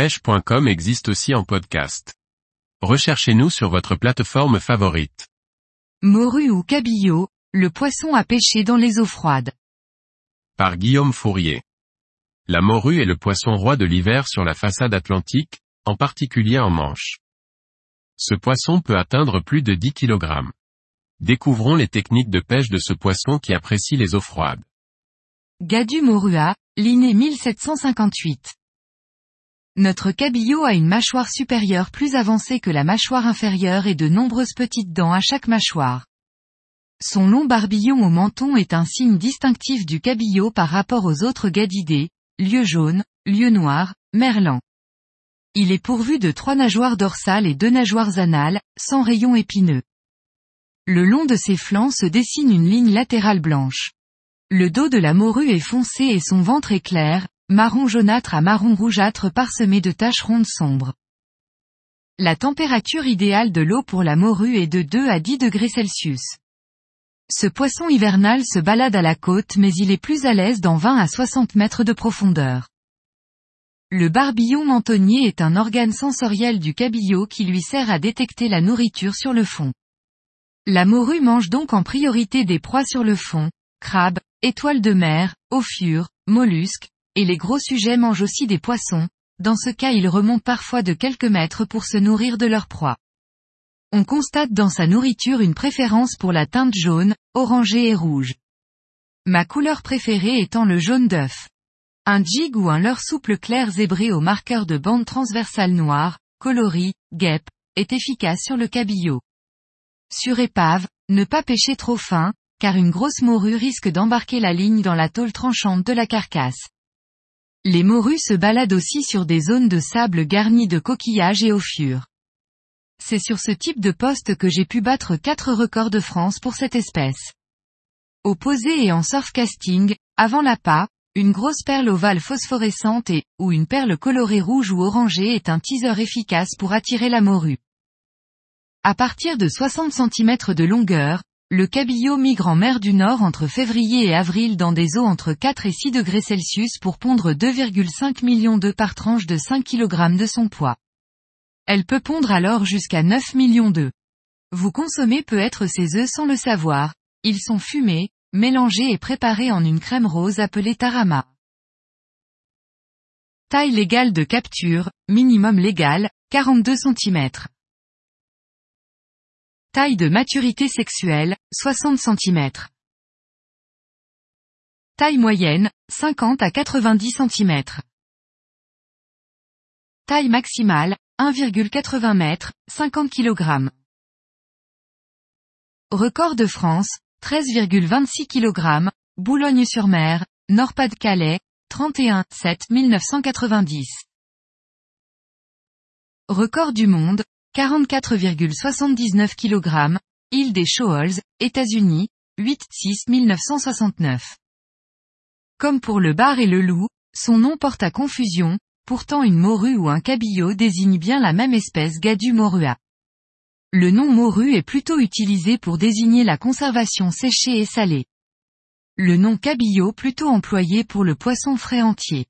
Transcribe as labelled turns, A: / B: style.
A: pêche.com existe aussi en podcast. Recherchez-nous sur votre plateforme favorite.
B: Morue ou cabillaud, le poisson à pêcher dans les eaux froides.
A: Par Guillaume Fourier. La morue est le poisson roi de l'hiver sur la façade atlantique, en particulier en Manche. Ce poisson peut atteindre plus de 10 kg. Découvrons les techniques de pêche de ce poisson qui apprécie les eaux froides.
B: Gadu morua, Linné 1758. Notre cabillaud a une mâchoire supérieure plus avancée que la mâchoire inférieure et de nombreuses petites dents à chaque mâchoire. Son long barbillon au menton est un signe distinctif du cabillaud par rapport aux autres gadidés, lieu jaune, lieu noir, merlan. Il est pourvu de trois nageoires dorsales et deux nageoires anales, sans rayons épineux. Le long de ses flancs se dessine une ligne latérale blanche. Le dos de la morue est foncé et son ventre est clair, marron jaunâtre à marron rougeâtre parsemé de taches rondes sombres. La température idéale de l'eau pour la morue est de 2 à 10 degrés Celsius. Ce poisson hivernal se balade à la côte mais il est plus à l'aise dans 20 à 60 mètres de profondeur. Le barbillon mentonnier est un organe sensoriel du cabillaud qui lui sert à détecter la nourriture sur le fond. La morue mange donc en priorité des proies sur le fond, crabes, étoiles de mer, ophiures, mollusques, et les gros sujets mangent aussi des poissons, dans ce cas ils remontent parfois de quelques mètres pour se nourrir de leur proie. On constate dans sa nourriture une préférence pour la teinte jaune, orangée et rouge. Ma couleur préférée étant le jaune d'œuf. Un jig ou un leurre souple clair zébré au marqueur de bande transversale noire, coloris, guêpe, est efficace sur le cabillaud. Sur épave, ne pas pêcher trop fin, car une grosse morue risque d'embarquer la ligne dans la tôle tranchante de la carcasse. Les morues se baladent aussi sur des zones de sable garnies de coquillages et fur. C'est sur ce type de poste que j'ai pu battre quatre records de France pour cette espèce. Au posé et en surfcasting, avant l'appât, une grosse perle ovale phosphorescente et, ou une perle colorée rouge ou orangée est un teaser efficace pour attirer la morue. À partir de 60 cm de longueur, le cabillaud migre en mer du Nord entre février et avril dans des eaux entre 4 et 6 degrés Celsius pour pondre 2,5 millions d'œufs par tranche de 5 kg de son poids. Elle peut pondre alors jusqu'à 9 millions d'œufs. Vous consommez peut-être ces œufs sans le savoir, ils sont fumés, mélangés et préparés en une crème rose appelée tarama. Taille légale de capture, minimum légal, 42 cm. Taille de maturité sexuelle, 60 cm. Taille moyenne, 50 à 90 cm. Taille maximale, 1,80 m, 50 kg. Record de France, 13,26 kg, Boulogne-sur-Mer, Nord-Pas-de-Calais, 31 7 1990. Record du monde, 44,79 kg, île des Shoals, États-Unis, 8-6 1969. Comme pour le bar et le loup, son nom porte à confusion, pourtant une morue ou un cabillaud désigne bien la même espèce Gadu morua. Le nom morue est plutôt utilisé pour désigner la conservation séchée et salée. Le nom cabillaud plutôt employé pour le poisson frais entier.